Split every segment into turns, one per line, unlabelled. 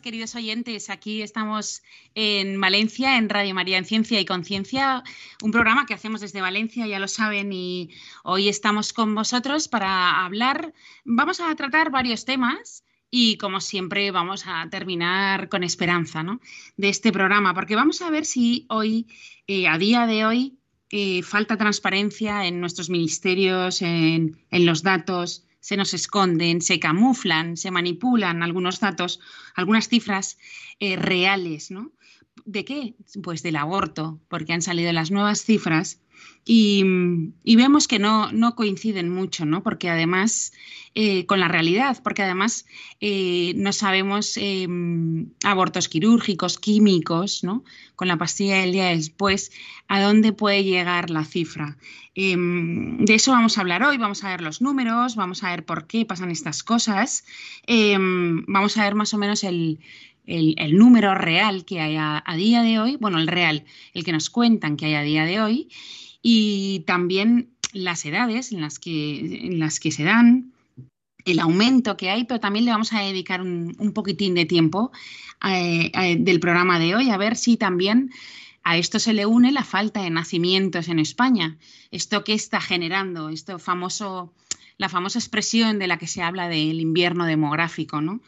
Queridos oyentes. Aquí estamos en Valencia, en Radio María en Ciencia y Conciencia, un programa que hacemos desde Valencia, ya lo saben, y hoy estamos con vosotros para hablar. Vamos a tratar varios temas y, como siempre, vamos a terminar con esperanza ¿no? de este programa, porque vamos a ver si hoy, eh, a día de hoy, eh, falta transparencia en nuestros ministerios, en los datos se nos esconden, se camuflan, se manipulan algunos datos, algunas cifras eh, reales, ¿no? ¿De qué? Pues del aborto, porque han salido las nuevas cifras y, vemos que no, no, coinciden mucho, ¿no? Porque además, eh, con la realidad, porque además eh, no sabemos em, abortos quirúrgicos, químicos, ¿no? Con la pastilla del día después, a dónde puede llegar la cifra. De eso vamos a hablar hoy, vamos a ver los números, vamos a ver por qué pasan estas cosas, vamos a ver más o menos el, el, número real que hay a, día de hoy, bueno, el real, el que nos cuentan que hay a día de hoy, y también las edades en las que, en las que se dan, el aumento que hay, pero también le vamos a dedicar un, poquitín de tiempo eh, eh, del programa de hoy a ver si también a esto se le une la falta de nacimientos en España. Esto que está generando, esto famoso, la famosa expresión de la que se habla del invierno demográfico, ¿no?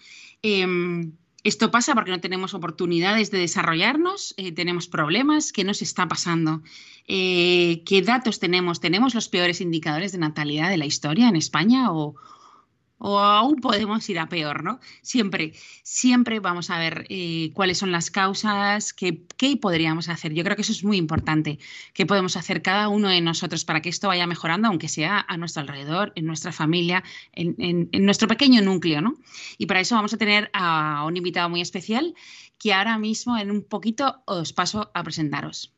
Em, esto pasa porque no tenemos oportunidades de desarrollarnos, eh, tenemos problemas. ¿Qué nos está pasando? Eh, ¿Qué datos tenemos? ¿Tenemos los peores indicadores de natalidad de la historia en España o, o aún podemos ir a peor, ¿no? Siempre, siempre vamos a ver eh, cuáles son las causas, qué, podríamos hacer. Yo creo que eso es muy importante, qué podemos hacer cada uno de nosotros para que esto vaya mejorando, aunque sea a nuestro alrededor, en nuestra familia, en, nuestro pequeño núcleo, ¿no? Y para eso vamos a tener a un invitado muy especial que ahora mismo en un poquito os paso a presentaros.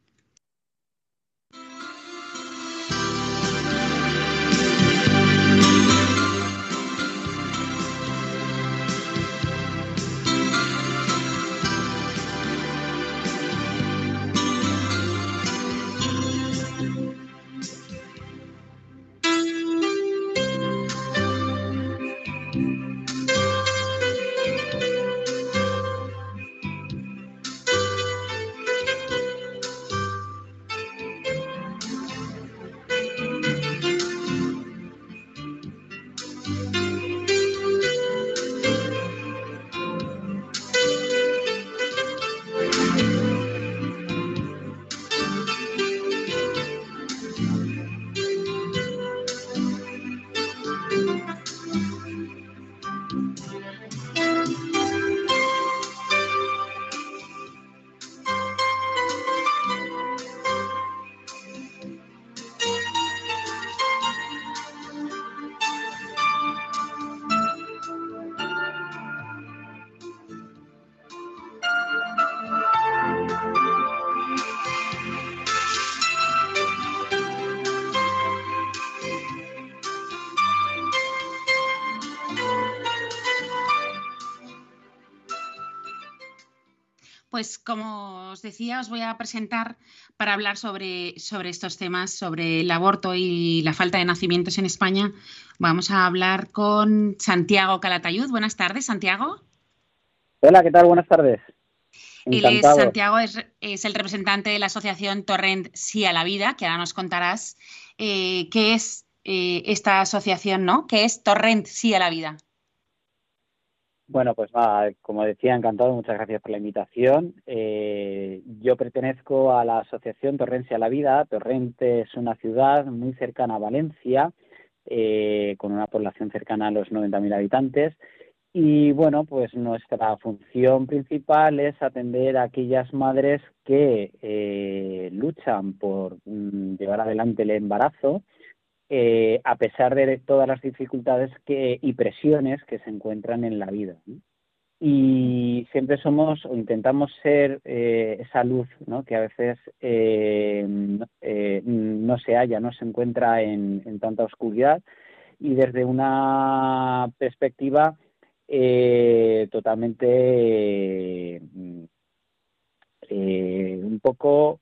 Como os decía, os voy a presentar para hablar sobre, sobre estos temas, sobre el aborto y la falta de nacimientos en España. Vamos a hablar con Santiago Calatayud. Buenas tardes, Santiago.
Hola, ¿qué tal? Buenas tardes.
Santiago es, el representante de la asociación Torrent Sí a la Vida, que ahora nos contarás eh, qué es eh, esta asociación, ¿no? ¿Qué es Torrent Sí a la Vida?
Bueno, pues como decía, encantado, muchas gracias por la invitación. Eh, yo pertenezco a la Asociación Torrente a la Vida. Torrente es una ciudad muy cercana a Valencia, eh, con una población cercana a los 90.000 habitantes. Y bueno, pues nuestra función principal es atender a aquellas madres que eh, luchan por mm, llevar adelante el embarazo eh, a pesar de todas las dificultades que, y presiones que se encuentran en la vida. y siempre somos o intentamos ser eh, esa luz ¿no? que a veces eh, no se halla, no se encuentra en, tanta oscuridad y desde una perspectiva totalmente un poco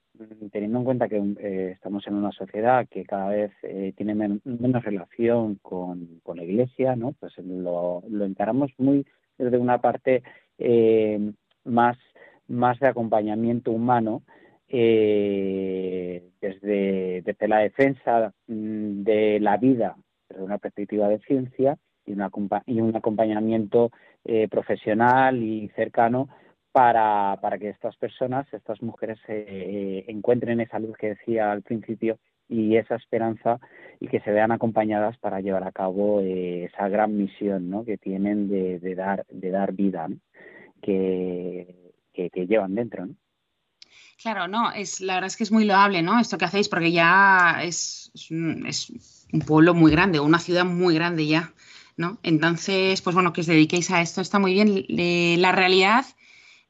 teniendo en cuenta que estamos en una sociedad que cada vez tiene menos relación con, con, la Iglesia, ¿no? Pues lo, lo encaramos muy desde una parte eh, más, más de acompañamiento humano, eh, desde, desde, la defensa mm, de la vida desde una perspectiva de ciencia y, un acompañamiento eh, profesional y cercano para, para, que estas personas, estas mujeres, encuentren esa luz que decía al principio y esa esperanza y que se vean acompañadas para llevar a cabo eh, esa gran misión ¿no? que tienen de, dar de dar vida que, que, llevan dentro.
Claro, no, es la verdad es que es muy loable, ¿no? Esto que hacéis, porque ya es, es, un, es un pueblo muy grande, una ciudad muy grande ya, ¿no? Entonces, pues bueno, que os dediquéis a esto está muy bien. la realidad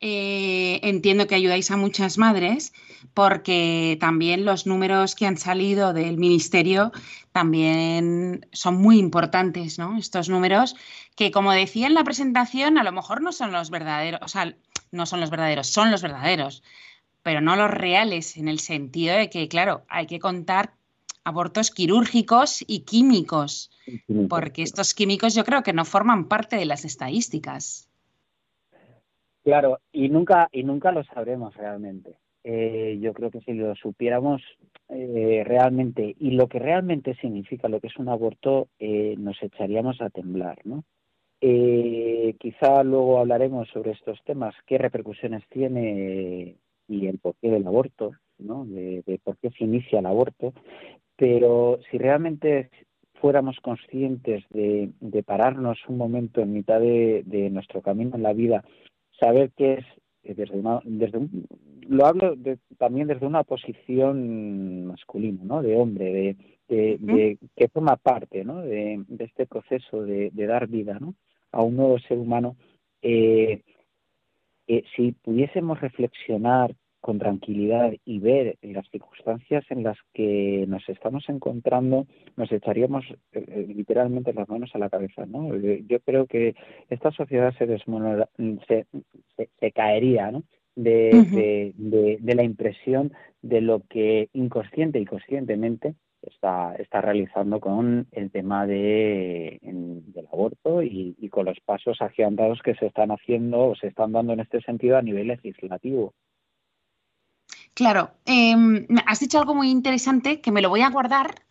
eh, entiendo que ayudáis a muchas madres porque también los números que han salido del ministerio también son muy importantes, ¿no? Estos números que, como decía en la presentación, a lo mejor no son los verdaderos, o sea, no son los verdaderos, son los verdaderos, pero no los reales en el sentido de que, claro, hay que contar abortos quirúrgicos y químicos, porque estos químicos yo creo que no forman parte de las estadísticas.
Claro, y nunca, y nunca lo sabremos realmente. Eh, yo creo que si lo supiéramos eh, realmente y lo que realmente significa lo que es un aborto, eh, nos echaríamos a temblar, ¿no? quizá luego hablaremos sobre estos temas, qué repercusiones tiene y el porqué del aborto, ¿no? De, por qué se inicia el aborto, pero si realmente fuéramos conscientes de, pararnos un momento en mitad de nuestro camino en la vida saber qué es eh, desde desde lo hablo también desde una posición masculina no de hombre de, que forma parte ¿no? de, este proceso de, dar vida ¿no? a un nuevo ser humano eh, eh, si pudiésemos reflexionar con tranquilidad y ver las circunstancias en las que nos estamos encontrando, nos echaríamos eh, eh, literalmente las manos a la cabeza. ¿no? Yo creo que esta sociedad se, se, se, caería ¿no? de, de, la impresión de lo que inconsciente y conscientemente está, está realizando con el tema de, del aborto y, y con los pasos agigantados que se están haciendo o se están dando en este sentido a nivel legislativo.
Claro, em, has dicho algo muy interesante que me lo voy a guardar,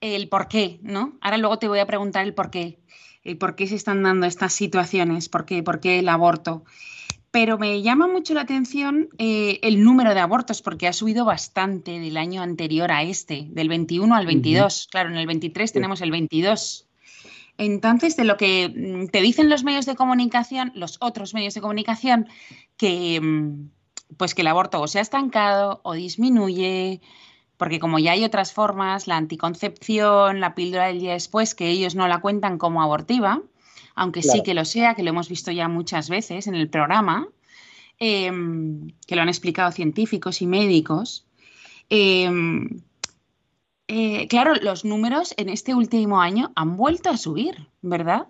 el por qué, ¿no? Ahora luego te voy a preguntar el por qué, el por qué se están dando estas situaciones, por qué, por qué el aborto. Pero me llama mucho la atención eh, el número de abortos, porque ha subido bastante del año anterior a este, del 21 al 22. Claro, en el 23 tenemos el 22. Entonces, de lo que mm, te dicen los medios de comunicación, los otros medios de comunicación, que, mm, pues que el aborto o se ha estancado o disminuye, porque como ya hay otras formas, la anticoncepción, la píldora del día después, que ellos no la cuentan como abortiva, aunque sí que lo sea, que lo hemos visto ya muchas veces en el programa, em, que lo han explicado científicos y médicos. Em, eh, claro, los números en este último año han vuelto a subir, ¿verdad?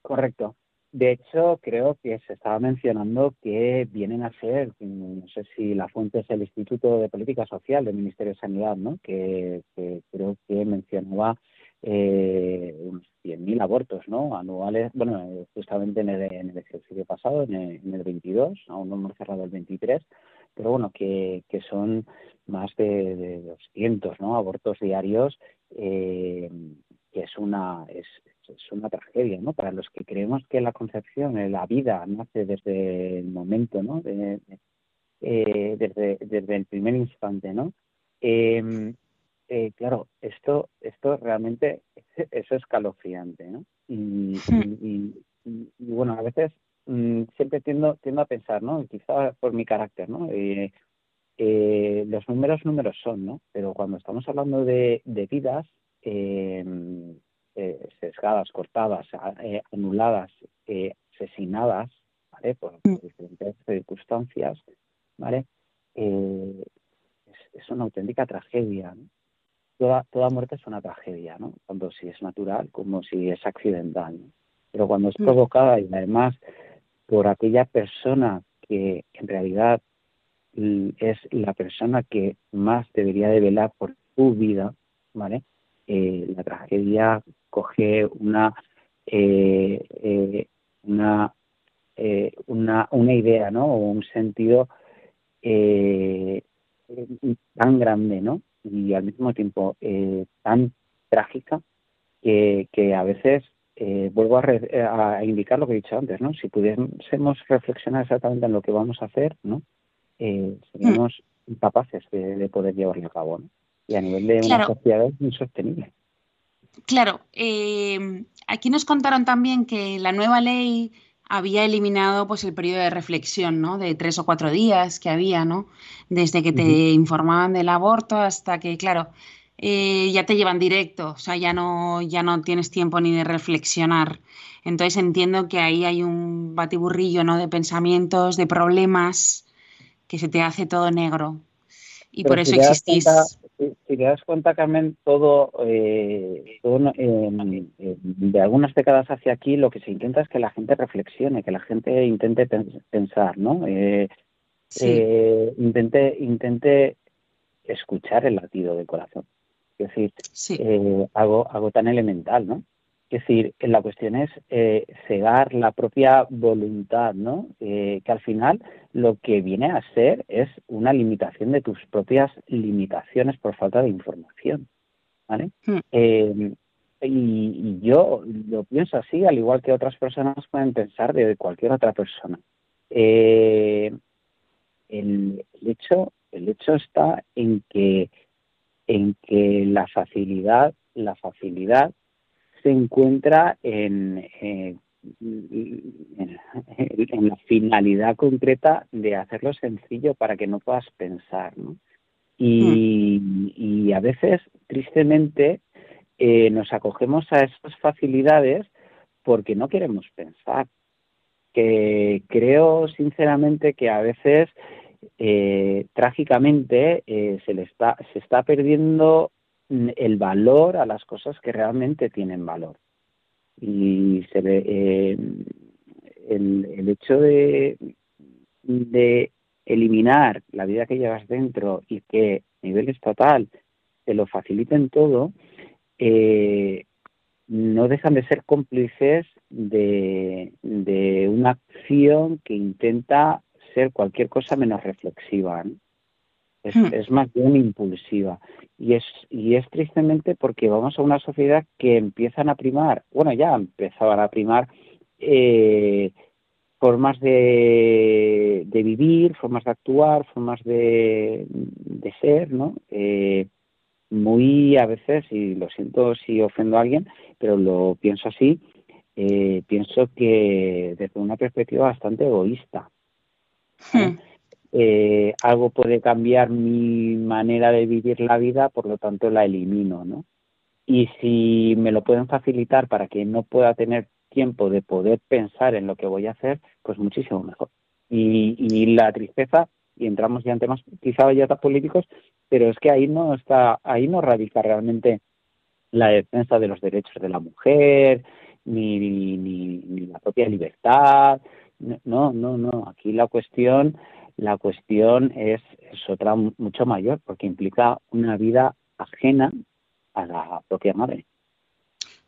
Correcto. De hecho, creo que se estaba mencionando que vienen a ser, no sé si la fuente es el Instituto de Política Social del Ministerio de Sanidad, ¿no? que, creo que mencionaba eh, unos 100.000 abortos ¿no? anuales, bueno, justamente en el, en el ejercicio pasado, en el, 22, aún no hemos cerrado el 23, pero bueno, que, que son más de, de 200 ¿no? abortos diarios, eh, que es una, es, es una tragedia, ¿no? Para los que creemos que la concepción, la vida nace desde el momento, ¿no? De, eh, desde, desde el primer instante, ¿no? Em, eh, claro, esto, esto realmente es escalofriante, ¿no? Y, y, bueno, a veces mm, siempre tiendo, tiendo a pensar, ¿no? Quizá por mi carácter, ¿no? Eh, los números números son, ¿no? Pero cuando estamos hablando de, de vidas, eh, eh, sesgadas, cortadas, eh, anuladas, eh, asesinadas, ¿vale? Por, mm. diferentes circunstancias, ¿vale? Eh, es, una auténtica tragedia, Toda, toda muerte es una tragedia, ¿no? Tanto si es natural como si es accidental, Pero cuando es mm. provocada y además por aquella persona que en realidad es la persona que más debería de velar por tu vida, ¿vale? Eh, la tragedia coge una eh, eh, una, una una idea, ¿no? O un sentido tan grande, ¿no? Y al mismo tiempo tan trágica que, que a veces vuelvo a, a, indicar lo que he dicho antes, ¿no? Si pudiésemos reflexionar exactamente en lo que vamos a hacer, ¿no? eh, seríamos incapaces de, poder llevarlo a cabo. Y a nivel de una sociedad es insostenible.
Claro, eh, aquí nos contaron también que la nueva ley había eliminado pues el periodo de reflexión, ¿no? De tres o cuatro días que había, ¿no? Desde que te informaban del aborto hasta que, claro, eh, ya te llevan directo, o sea, ya no, ya no tienes tiempo ni de reflexionar. Entonces entiendo que ahí hay un batiburrillo, ¿no? De pensamientos, de problemas que se te hace todo negro. Y por eso existís.
Si, te das cuenta, Carmen, todo, eh, de algunas décadas hacia aquí, lo que se intenta es que la gente reflexione, que la gente intente pensar, ¿no? Eh, eh, intente, intente escuchar el latido del corazón. Es decir, algo, algo tan elemental, ¿no? Es decir, la cuestión es eh, cegar la propia voluntad, ¿no? Eh, que al final lo que viene a ser es una limitación de tus propias limitaciones por falta de información, ¿vale? Hmm. Eh, y, yo lo pienso así, al igual que otras personas pueden pensar de cualquier otra persona. el, hecho, el hecho está en que, en que la facilidad, la facilidad se encuentra en, en, la finalidad concreta de hacerlo sencillo para que no puedas pensar. ¿no? Y, y, a veces, tristemente, eh, nos acogemos a esas facilidades porque no queremos pensar. Que creo sinceramente que a veces, eh, trágicamente, eh, se le está, se está perdiendo el valor a las cosas que realmente tienen valor. Y se ve eh, el, hecho de, de eliminar la vida que llevas dentro y que a nivel estatal te lo faciliten todo, eh, no dejan de ser cómplices de, de, una acción que intenta ser cualquier cosa menos reflexiva. Es, hmm. es, más bien impulsiva. Y es, y es tristemente porque vamos a una sociedad que empiezan a primar, bueno, ya empezaban a primar eh, formas de, de, vivir, formas de actuar, formas de, de ser, ¿no? Eh, muy a veces, y lo siento si ofendo a alguien, pero lo pienso así, eh, pienso que desde una perspectiva bastante egoísta. Hmm eh, algo puede cambiar mi manera de vivir la vida, por lo tanto la elimino, ¿no? Y si me lo pueden facilitar para que no pueda tener tiempo de poder pensar en lo que voy a hacer, pues muchísimo mejor. Y, y la tristeza, y entramos ya en temas quizá ya políticos, pero es que ahí no está, ahí no radica realmente la defensa de los derechos de la mujer, ni, ni, ni la propia libertad. No, no, no. Aquí la cuestión la cuestión es, otra mucho mayor porque implica una vida ajena a la propia madre.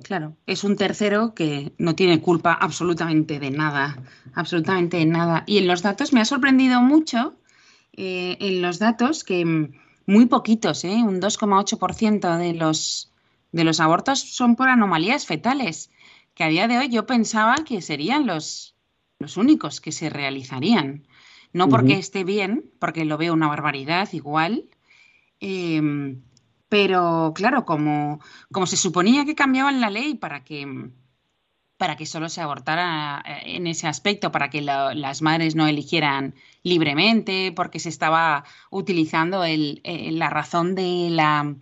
Claro, es un tercero que no tiene culpa absolutamente de nada, absolutamente de nada. Y en los datos me ha sorprendido mucho, eh, en los datos que muy poquitos, ¿eh? un 2,8% de los, de los abortos son por anomalías fetales, que a día de hoy yo pensaba que serían los, los únicos que se realizarían. No porque esté bien, porque lo veo una barbaridad igual, em, pero claro, como, como se suponía que cambiaban la ley para que, para que solo se abortara eh, en ese aspecto, para que las madres no eligieran libremente, porque se estaba utilizando el, la razón de la,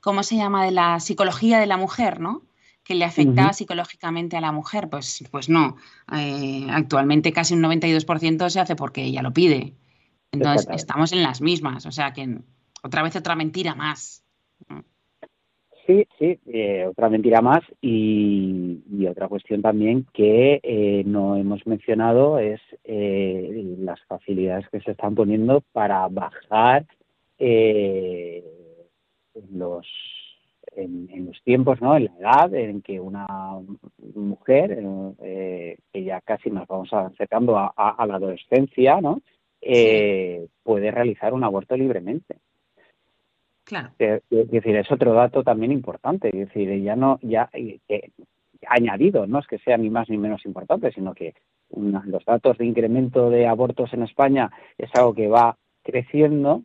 ¿cómo se llama?, de la psicología de la mujer, ¿no? Que le afecta psicológicamente a la mujer. Pues, pues no. Eh, actualmente casi un 92% se hace porque ella lo pide. Entonces estamos en las mismas. O sea que otra vez otra mentira más.
Sí, sí, eh, otra mentira más y, otra cuestión también que eh, no hemos mencionado es eh, las facilidades que se están poniendo para bajar los en, los tiempos, ¿no? En la edad en que una mujer, que ya casi nos vamos acercando a, la adolescencia, ¿no? puede realizar un aborto libremente.
Claro.
Es decir, es otro dato también importante. Es decir, ya no, ya eh, añadido, no es que sea ni más ni menos importante, sino que los datos de incremento de abortos en España es algo que va creciendo,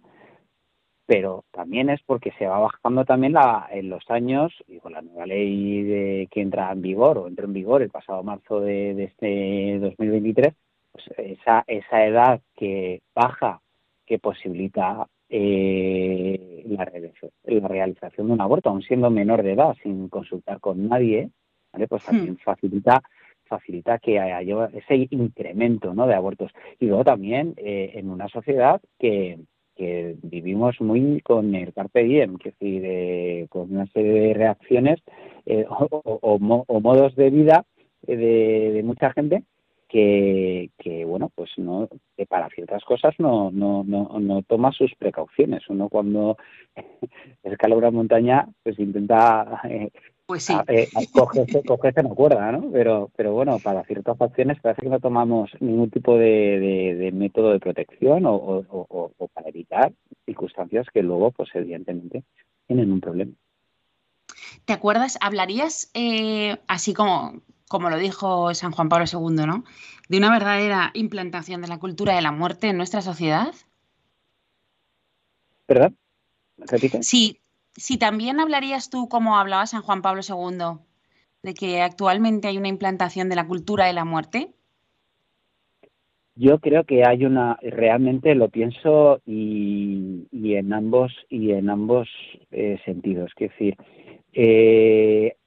pero también es porque se va bajando también la, en los años, y con la nueva ley de, que entra en vigor o entró en vigor el pasado marzo de, de este 2023, pues esa, esa edad que baja que posibilita eh, la, la, realización de un aborto, aun siendo menor de edad, sin consultar con nadie, ¿vale? pues también hmm. facilita facilita que haya ese incremento ¿no? de abortos. Y luego también eh, en una sociedad que, que vivimos muy con el carpe diem, que decir, eh, con una serie de reacciones eh, o, modos de vida de, de, mucha gente que, que bueno pues no que para ciertas cosas no no no no toma sus precauciones. Uno cuando escala una montaña pues intenta
eh, pues sí.
eh, cogerse, cogerse no cuerda, ¿no? Pero, pero bueno, para ciertas acciones parece que no tomamos ningún tipo de, de, método de protección o, o, o, para evitar circunstancias que luego, pues evidentemente, tienen un problema.
¿Te acuerdas? ¿Hablarías eh, así como como lo dijo San Juan Pablo II, ¿no? De una verdadera implantación de la cultura de la muerte en nuestra sociedad.
¿Verdad?
Sí, sí, también hablarías tú, como hablaba San Juan Pablo II, de que actualmente hay una implantación de la cultura de la muerte.
Yo creo que hay una, realmente lo pienso y, en ambos y en ambos eh, sentidos. Es decir, eh,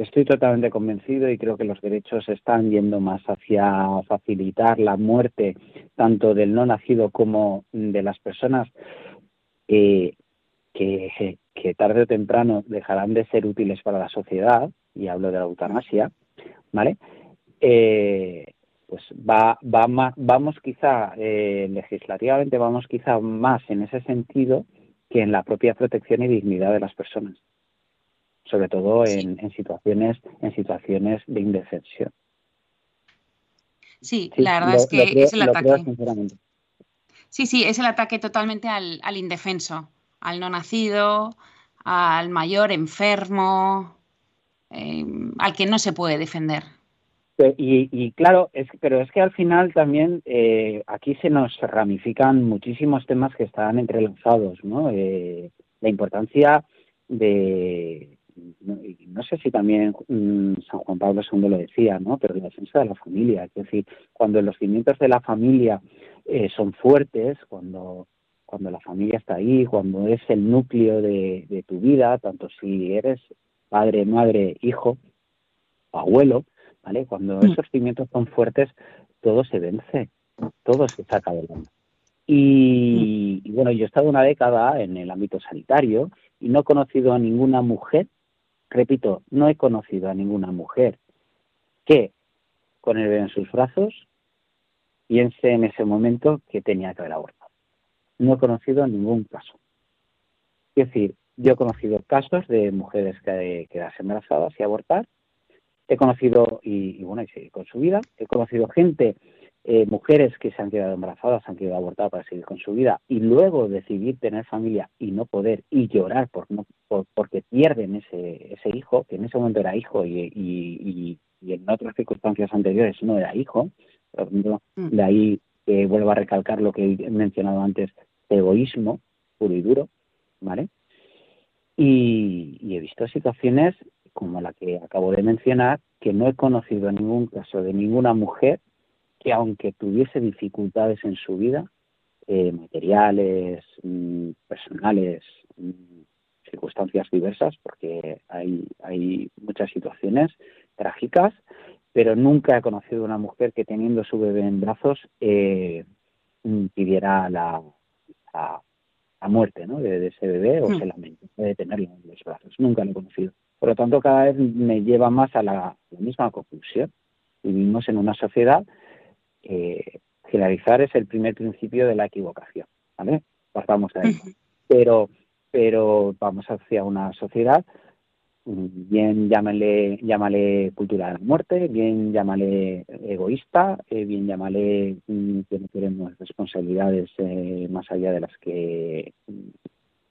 Estoy totalmente convencido y creo que los derechos están yendo más hacia facilitar la muerte tanto del no nacido como de las personas que, tarde o temprano dejarán de ser útiles para la sociedad, y hablo de la eutanasia, ¿vale? Eh, pues va, va vamos quizá eh, legislativamente vamos quizá más en ese sentido que en la propia protección y dignidad de las personas sobre todo en, situaciones en situaciones de indefensión.
Sí, la verdad es que es el ataque. Sí, sí, es el ataque totalmente al, indefenso, al no nacido, al mayor enfermo, eh, al que no se puede defender.
Y, claro, es, pero es que al final también eh, aquí se nos ramifican muchísimos temas que están entrelazados, ¿no? Eh, la importancia de, no, sé si también mm, San Juan Pablo II lo decía, ¿no? Pero la defensa de la familia, es decir, cuando los cimientos de la familia eh, son fuertes, cuando cuando la familia está ahí, cuando es el núcleo de, tu vida, tanto si eres padre, madre, hijo, abuelo, ¿vale? Cuando mm. esos cimientos son fuertes, todo se vence, todo se saca adelante. Y, y, bueno, yo he estado una década en el ámbito sanitario y no he conocido a ninguna mujer repito, no he conocido a ninguna mujer que con el bebé en sus brazos piense en ese momento que tenía que haber abortado. No he conocido ningún caso. Es decir, yo he conocido casos de mujeres que quedarse embarazadas y abortar. He conocido, y, bueno, y seguir con su vida. He conocido gente eh, mujeres que se han quedado embarazadas, han quedado abortadas para seguir con su vida y luego decidir tener familia y no poder y llorar por no, porque pierden ese, ese hijo, que en ese momento era hijo y, y, en otras circunstancias anteriores no era hijo, mm. de ahí que vuelvo a recalcar lo que he mencionado antes, egoísmo puro y duro, ¿vale? Y, y he visto situaciones como la que acabo de mencionar, que no he conocido ningún caso de ninguna mujer que aunque tuviese dificultades en su vida, eh, materiales, mm, personales, mm, circunstancias diversas, porque hay, hay muchas situaciones trágicas, pero nunca he conocido una mujer que teniendo su bebé en brazos eh, pidiera la, la, muerte ¿no? de, ese bebé o hmm. se lamente de tenerlo en los brazos. Nunca lo he conocido. Por lo tanto, cada vez me lleva más a la, misma conclusión. Vivimos en una sociedad que generalizar es el primer principio de la equivocación. ¿vale? Partamos de ahí. Pero, pero vamos hacia una sociedad bien llámale, llámale cultura de la muerte, bien llámale egoísta, eh, bien llámale mm, que no queremos responsabilidades eh, más allá de las que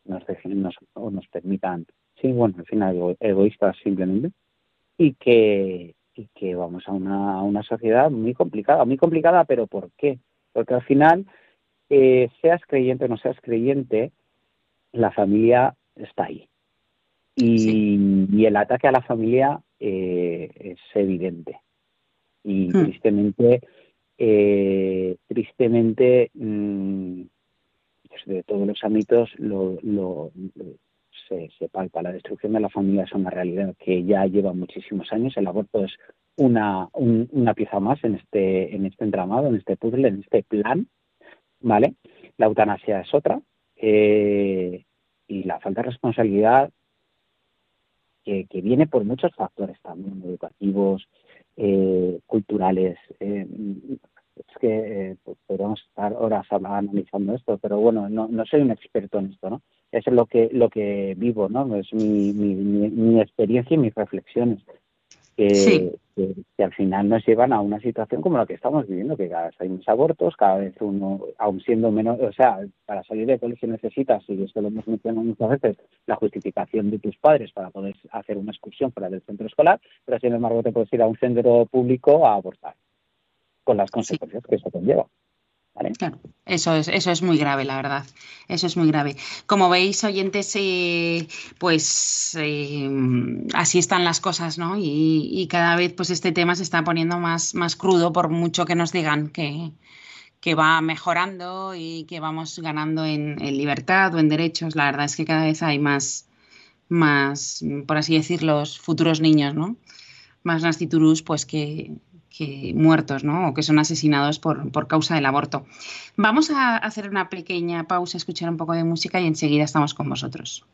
nos nos, nos permitan, sí, bueno, al final egoístas simplemente, y que, y que vamos a una, a una sociedad muy complicada, muy complicada, pero ¿por qué? Porque al final, eh, seas creyente o no seas creyente, la familia está ahí y, el ataque a la familia eh, es evidente. Y hmm. tristemente, eh, tristemente, mm, desde todos los ámbitos lo, se, palpa. La destrucción de la familia es una realidad que ya lleva muchísimos años. El aborto es una, una pieza más en este, en este entramado, en este puzzle, en este plan. ¿Vale? La eutanasia es otra. Eh, y la falta de responsabilidad que, viene por muchos factores también, educativos, eh, culturales. Eh, es que eh, podemos estar horas analizando esto, pero bueno, no, no soy un experto en esto, ¿no? Es lo que lo que vivo, ¿no? Es mi, mi, mi experiencia y mis reflexiones que, al final nos llevan a una situación como la que estamos viviendo, que cada vez hay más abortos, cada vez uno, aún siendo menos, o sea, para salir de colegio necesitas, y esto lo hemos mencionado muchas veces, la justificación de tus padres para poder hacer una excursión fuera del centro escolar, pero sin embargo te puedes ir a un centro público a abortar, con las consecuencias que eso conlleva.
Claro, eso es, eso es muy grave, la verdad. Eso es muy grave. Como veis, oyentes, eh, pues eh, así están las cosas, ¿no? Y, cada vez pues este tema se está poniendo más, más crudo por mucho que nos digan que, que va mejorando y que vamos ganando en, libertad o en derechos. La verdad es que cada vez hay más, más, por así decirlo, futuros niños, ¿no? Más nasciturus, pues que, que muertos, ¿no? O que son asesinados por, por, causa del aborto. Vamos a hacer una pequeña pausa, escuchar un poco de música y enseguida estamos con vosotros.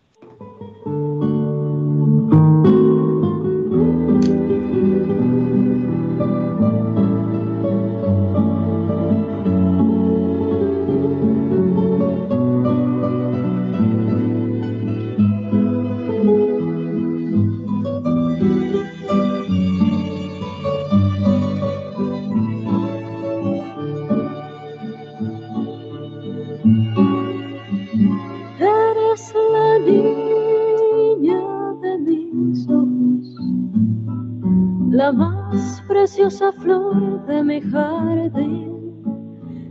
Preciosa flor de mi jardín,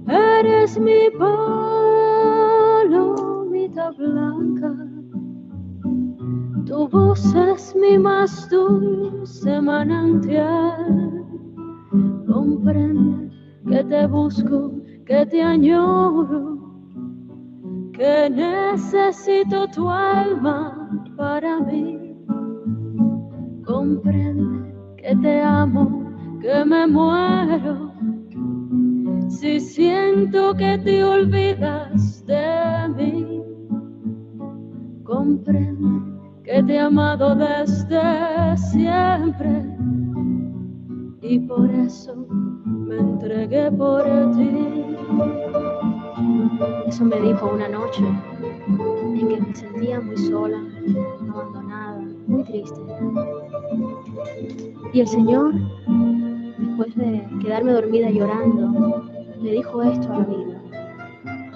eres mi palomita blanca. Tu voz es mi más dulce manantial. Comprende que te busco, que te añoro, que necesito tu alma para mí. Comprende que te amo que me muero si siento que te olvidas de mí. Comprende que te he amado desde siempre y por eso me entregué por ti. Eso me dijo una noche en que me sentía muy sola, abandonada, muy triste. Y el Señor después de quedarme dormida llorando, me dijo esto a la vida.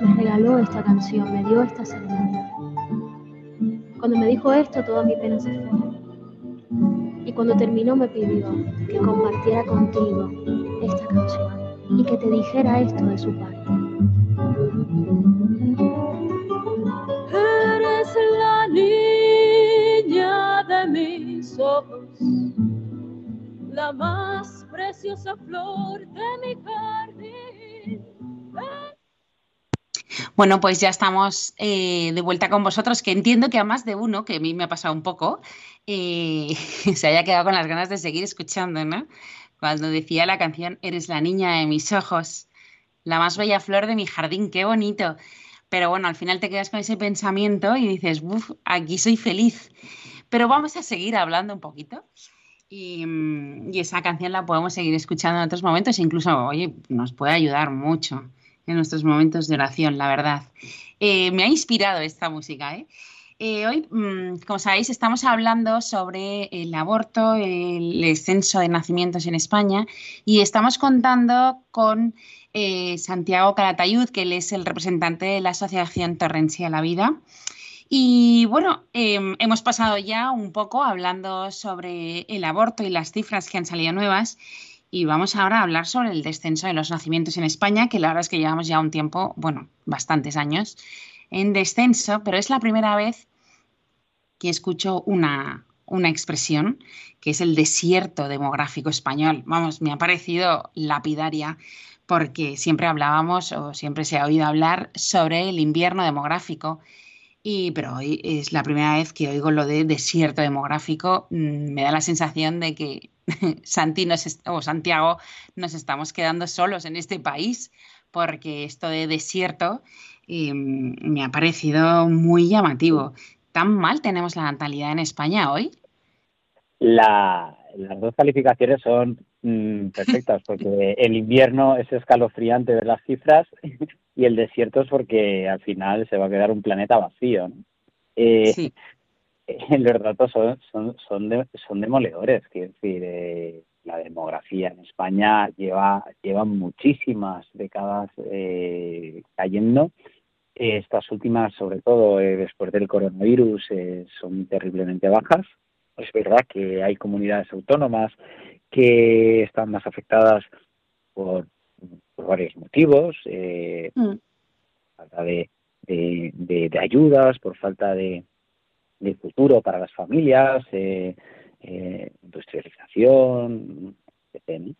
Me regaló esta canción, me dio esta señal. Cuando me dijo esto, toda mi pena se fue. Y cuando terminó me pidió que compartiera contigo esta canción y que te dijera esto de su parte. Eres la niña de mis ojos, la más preciosa flor de mi jardín.
Bueno, pues ya estamos eh, de vuelta con vosotros, que entiendo que a más de uno, que a mí me ha pasado un poco, eh, se haya quedado con las ganas de seguir escuchando, ¿no? Cuando decía la canción Eres la niña de mis ojos, la más bella flor de mi jardín, qué bonito. Pero bueno, al final te quedas con ese pensamiento y dices, uff, aquí soy feliz. Pero vamos a seguir hablando un poquito. Mm, y, esa canción la podemos seguir escuchando en otros momentos, incluso, oye, nos puede ayudar mucho en nuestros momentos de oración, la verdad. Eh, me ha inspirado esta música. ¿eh? Eh, hoy, mm, como sabéis, estamos hablando sobre el aborto, el descenso de nacimientos en España y estamos contando con Santiago Calatayud, que él es el representante de la Asociación Torrencia a la Vida. Y bueno, em, hemos pasado ya un poco hablando sobre el aborto y las cifras que han salido nuevas. Y vamos ahora a hablar sobre el descenso de los nacimientos en España, que la verdad es que llevamos ya un tiempo, bueno, bastantes años en descenso, pero es la primera vez que escucho una, una expresión que es el desierto demográfico español. Vamos, me ha parecido lapidaria porque siempre hablábamos o siempre se ha oído hablar sobre el invierno demográfico y, pero hoy es la primera vez que oigo lo de desierto demográfico. Mm, me da la sensación de que Santi o Santiago nos estamos quedando solos en este país, porque esto de desierto em, me ha parecido muy llamativo. ¿Tan mal tenemos la natalidad en España hoy?
las dos calificaciones son mm, perfectas, porque el invierno es escalofriante ver las cifras y el desierto es porque al final se va a quedar un planeta vacío. Eh, los datos son, son, son, son demoledores, quiero decir, eh, la demografía en España lleva, lleva muchísimas décadas eh, cayendo. Estas últimas, sobre todo después del coronavirus, son terriblemente bajas. Es verdad que hay comunidades autónomas que están más afectadas por por varios motivos, eh, mm. falta de, de, ayudas, por falta de, de, futuro para las familias, eh, eh, industrialización, etc.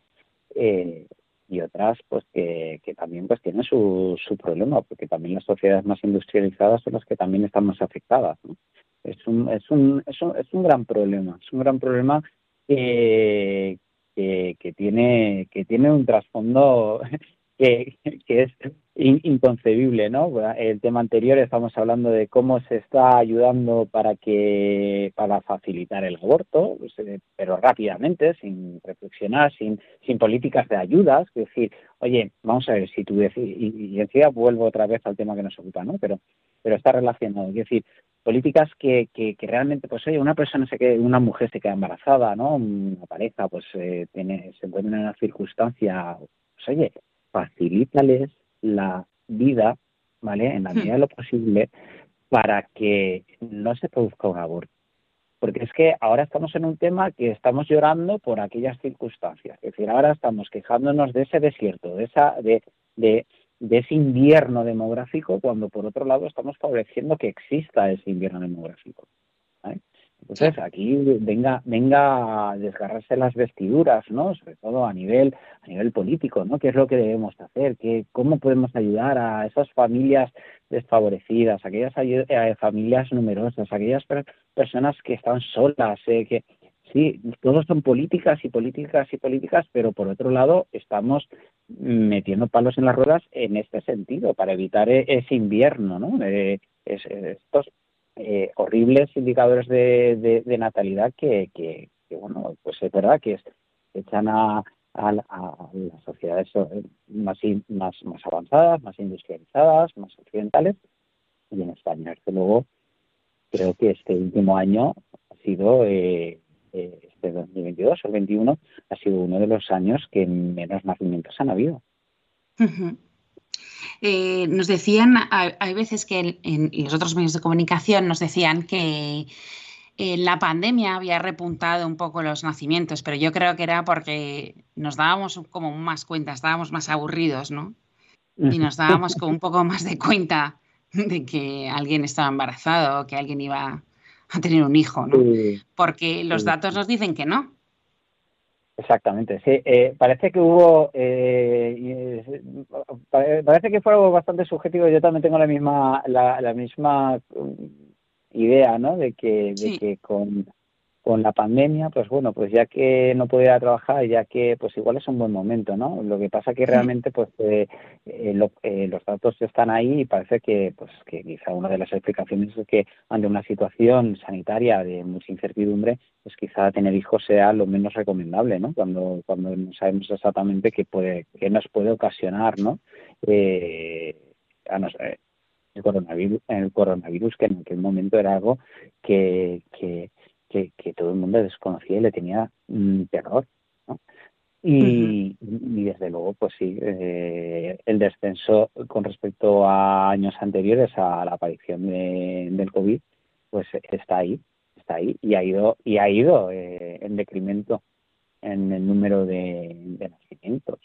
y otras pues que, que también pues tienen su, su problema, porque también las sociedades más industrializadas son las que también están más afectadas. Es, un, es, un, es, un, es un gran problema, es un gran problema que, que, tiene, que tiene un trasfondo que, que es inconcebible, ¿no? El tema anterior estamos hablando de cómo se está ayudando para que para facilitar el aborto, pues, eh, pero rápidamente, sin reflexionar, sin sin políticas de ayudas, es decir, oye, vamos a ver si tú y, y, encima vuelvo otra vez al tema que nos ocupa, ¿no? Pero pero está relacionado, es decir, políticas que, que, realmente, pues oye, una persona se queda, una mujer se queda embarazada, ¿no? Una pareja, pues eh, tiene, se encuentra en una circunstancia, pues oye, facilítales la vida, ¿vale? En la medida de lo posible, para que no se produzca un aborto. Porque es que ahora estamos en un tema que estamos llorando por aquellas circunstancias. Es decir, ahora estamos quejándonos de ese desierto, de esa, de, de, de ese invierno demográfico, cuando por otro lado estamos favoreciendo que exista ese invierno demográfico. Entonces aquí venga, venga a desgarrarse las vestiduras, ¿no? Sobre todo a nivel, a nivel político, ¿no? ¿Qué es lo que debemos hacer? ¿Qué, ¿Cómo podemos ayudar a esas familias desfavorecidas, aquellas eh, familias numerosas, aquellas personas que están solas, eh, que sí, todos son políticas y políticas y políticas, pero por otro lado estamos metiendo palos en las ruedas en este sentido para evitar e-, ese invierno, ¿no? Estos eh, horribles indicadores de, natalidad que, bueno, pues es verdad que echan a, a, las sociedades eh, más, más, más avanzadas, más industrializadas, más occidentales, y en España, desde luego, creo que este último año ha sido eh, este 2022 o el 21 ha sido uno de los años que menos nacimientos han habido.
Eh, nos decían, hay, veces que en, los otros medios de comunicación nos decían que en la pandemia había repuntado un poco los nacimientos, pero yo creo que era porque nos dábamos como más cuenta, estábamos más aburridos, ¿no? Y nos dábamos como un poco más de cuenta de que alguien estaba embarazado o que alguien iba a tener un hijo, ¿no? Porque los datos nos dicen que no.
Exactamente, sí. Eh, parece que hubo, eh, parece que fue algo bastante subjetivo. Yo también tengo la misma, la, misma mm, idea, ¿no? De que, de que con, con la pandemia, pues bueno, pues ya que no puedo ir a trabajar, ya que pues igual es un buen momento, ¿no? Lo que pasa que realmente pues eh, eh, eh, los datos están ahí y parece que pues que quizá una de las explicaciones es que ante una situación sanitaria de mucha incertidumbre, pues quizá tener hijos sea lo menos recomendable, ¿no? Cuando cuando no sabemos exactamente qué puede qué nos puede ocasionar, ¿no? el coronavirus, el coronavirus que en aquel momento era algo que, que que, todo el mundo desconocía y le tenía mm, terror. ¿no? Y, desde luego, pues sí, eh, el descenso con respecto a años anteriores a la aparición del COVID, pues está ahí, está ahí y ha ido y ha ido eh, en decremento en el número de, nacimientos.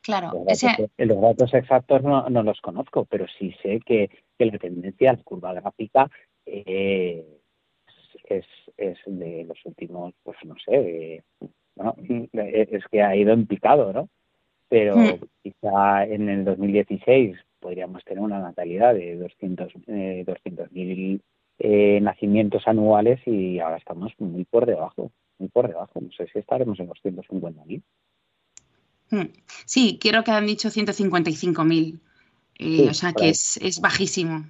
Claro,
los datos, los datos exactos no, no, los conozco, pero sí sé que, que la tendencia, la curva gráfica, eh, es, es de los últimos, pues no sé, es que ha ido en picado, ¿no? Pero hmm. quizá en el 2016 podríamos tener una natalidad de 200 eh, 200.000 eh, nacimientos anuales y ahora estamos muy por debajo, muy por debajo. No sé si estaremos en los 150.000.
Hmm. Sí, quiero que han dicho 155.000. Eh, o sea que es, es bajísimo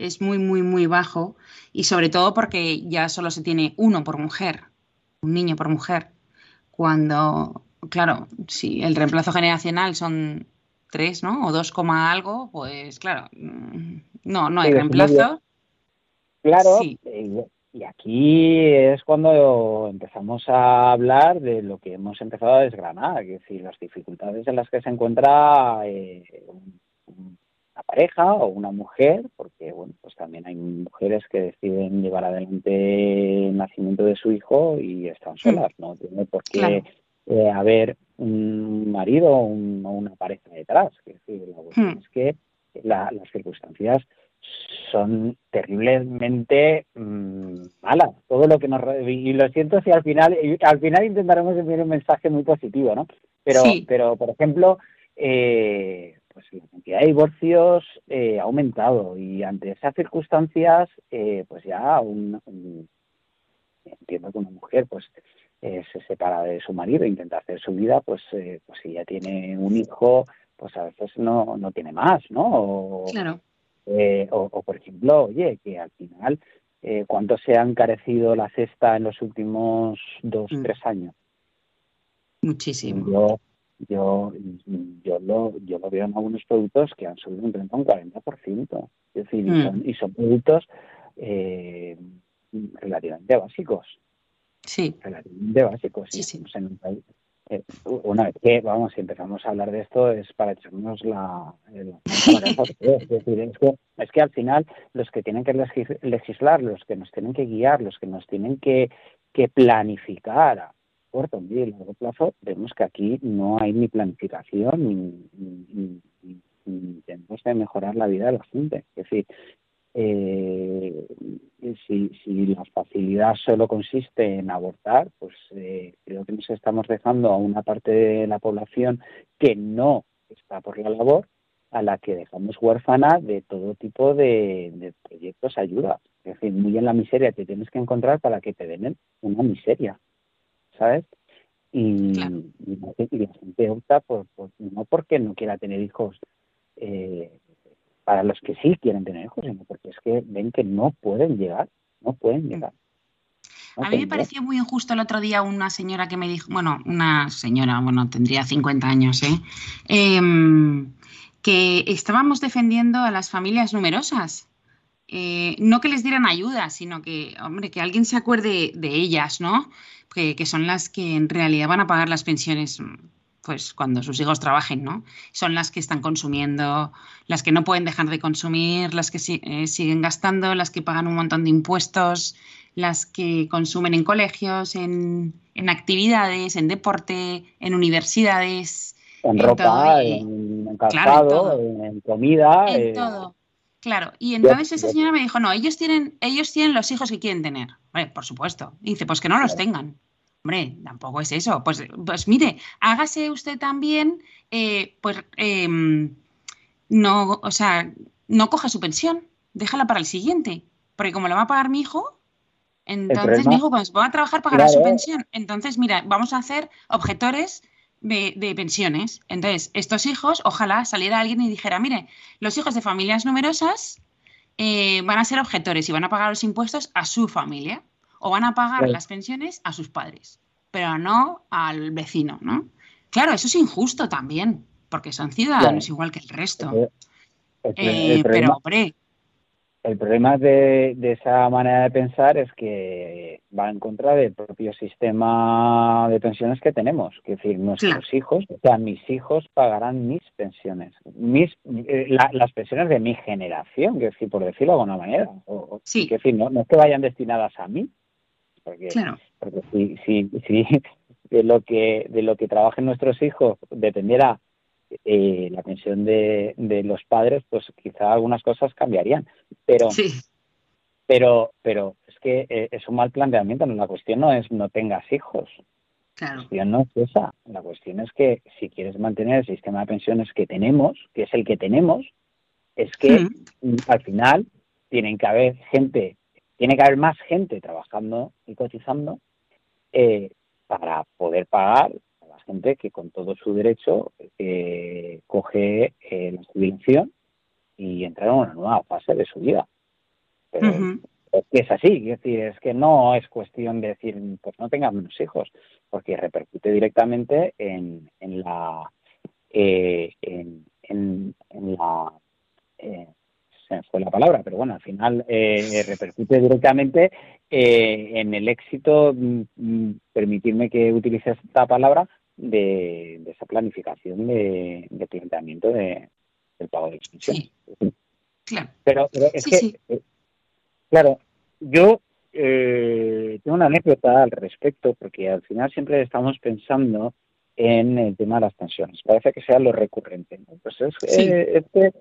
es muy, muy, muy bajo y sobre todo porque ya solo se tiene uno por mujer, un niño por mujer, cuando, claro, si el reemplazo generacional son tres, ¿no? O dos coma algo, pues claro, mm, no, no hay reemplazo.
Claro, y aquí es cuando empezamos a hablar de lo que hemos empezado a desgranar, es decir, las dificultades en las que se encuentra eh, una pareja o una mujer, porque bueno, pues también hay mujeres que deciden llevar adelante el nacimiento de su hijo y están mm. solas, no tiene por qué eh, haber un marido o, una pareja detrás. Es decir, la mm. es que las circunstancias son terriblemente mm, malas. Todo lo que nos y lo siento si al final al final intentaremos enviar un mensaje muy positivo, ¿no? Pero pero por ejemplo eh, pues la cantidad de divorcios eh, ha aumentado y ante esas circunstancias, eh, pues ya un, entiendo que una mujer pues eh, se separa de su marido e intenta hacer su vida, pues, pues si ya tiene un hijo, pues a veces no, no tiene más, ¿no? O,
claro.
o, por ejemplo, oye, que al final, ¿cuánto se ha encarecido la cesta en los últimos dos, mm. tres años?
Muchísimo
yo yo lo yo lo veo en algunos productos que han subido un 30 o un 40%. Es decir, y, mm. son, y son productos eh, relativamente básicos.
Sí.
Relativamente básicos. Sí, sí. Eh, una vez que, vamos, si empezamos a hablar de esto es para echarnos la... es decir, es que, es que al final los que tienen que legislar, los que nos tienen que guiar, los que nos tienen que, que planificar corto, medio y largo plazo, vemos que aquí no hay ni planificación ni, tenemos que mejorar la vida de la gente. Es decir, eh, si, si la facilidad solo consiste en abortar, pues eh, creo que nos estamos dejando a una parte de la población que no está por la labor, a la que dejamos huérfana de todo tipo de, de proyectos ayuda. Es decir, muy en la miseria te tienes que encontrar para que te den una miseria. ¿Sabes? Y, la gente opta por, no porque no quiera tener hijos eh, para los que sí quieren tener hijos, sino porque es que ven que no pueden llegar, no pueden mm. llegar.
a mí me pareció muy injusto el otro día una señora que me dijo, bueno, una señora, bueno, tendría 50 años, ¿eh? Em, que estábamos defendiendo a las familias numerosas. Eh, no que les dieran ayuda, sino que, hombre, que alguien se acuerde de ellas, ¿no? que, son las que en realidad van a pagar las pensiones pues cuando sus hijos trabajen, ¿no? Son las que están consumiendo, las que no pueden dejar de consumir, las que eh, siguen gastando, las que pagan un montón de impuestos, las que consumen en colegios, en, actividades, en deporte, en universidades.
En, ropa, en, calzado, en, comida.
En eh, todo. Claro, y entonces esa señora me dijo, no, ellos tienen, ellos tienen los hijos que quieren tener. por supuesto. dice, pues que no los tengan. Hombre, tampoco es eso. Pues, pues mire, hágase usted también, eh, pues, em, no, o sea, no coja su pensión, déjala para el siguiente. Porque como la va a pagar mi hijo, Entonces me dijo, pues van a trabajar pagará su pensión. Entonces, mira, vamos a hacer objetores de, pensiones. Entonces, estos hijos, ojalá saliera alguien y dijera, mire, los hijos de familias numerosas eh, van a ser objetores y van a pagar los impuestos a su familia o van a pagar las pensiones a sus padres, pero no al vecino, ¿no? Claro, eso es injusto también, porque son ciudadanos igual que el resto. Eh, pero, hombre,
el problema de, esa manera de pensar es que va en contra del propio sistema de pensiones que tenemos. Es decir, nuestros hijos, o sea, mis hijos pagarán mis pensiones, mis eh, las pensiones de mi generación, que decir, por decirlo de alguna manera. O, sí. decir, no, no es que vayan destinadas a mí, porque, porque si, si, si de lo que de lo que trabajen nuestros hijos dependiera eh, la pensión de, de, los padres, pues quizá algunas cosas cambiarían. Pero, pero, pero es que eh, es un mal planteamiento. La cuestión no es no tengas hijos. La cuestión no es esa. La cuestión es que si quieres mantener el sistema de pensiones que tenemos, que es el que tenemos, es que al final tienen que haber gente, tiene que haber más gente trabajando y cotizando eh, para poder pagar gente que con todo su derecho eh, coge eh, la jubilación y entra en una nueva fase de su vida. Pero es que es así, es decir, es que no es cuestión de decir, pues no tengan menos hijos, porque repercute directamente en, en la eh, en, en, la eh, se fue la palabra, pero bueno, al final eh, repercute directamente eh, en el éxito, mm, mm, permitirme que utilice esta palabra, de, esa planificación de, planteamiento de, del pago de extensión. Claro. Pero, es que, eh, claro, yo eh, tengo una anécdota al respecto, porque al final siempre estamos pensando en el tema de las pensiones. Parece que sea lo recurrente. Pues es, eh, que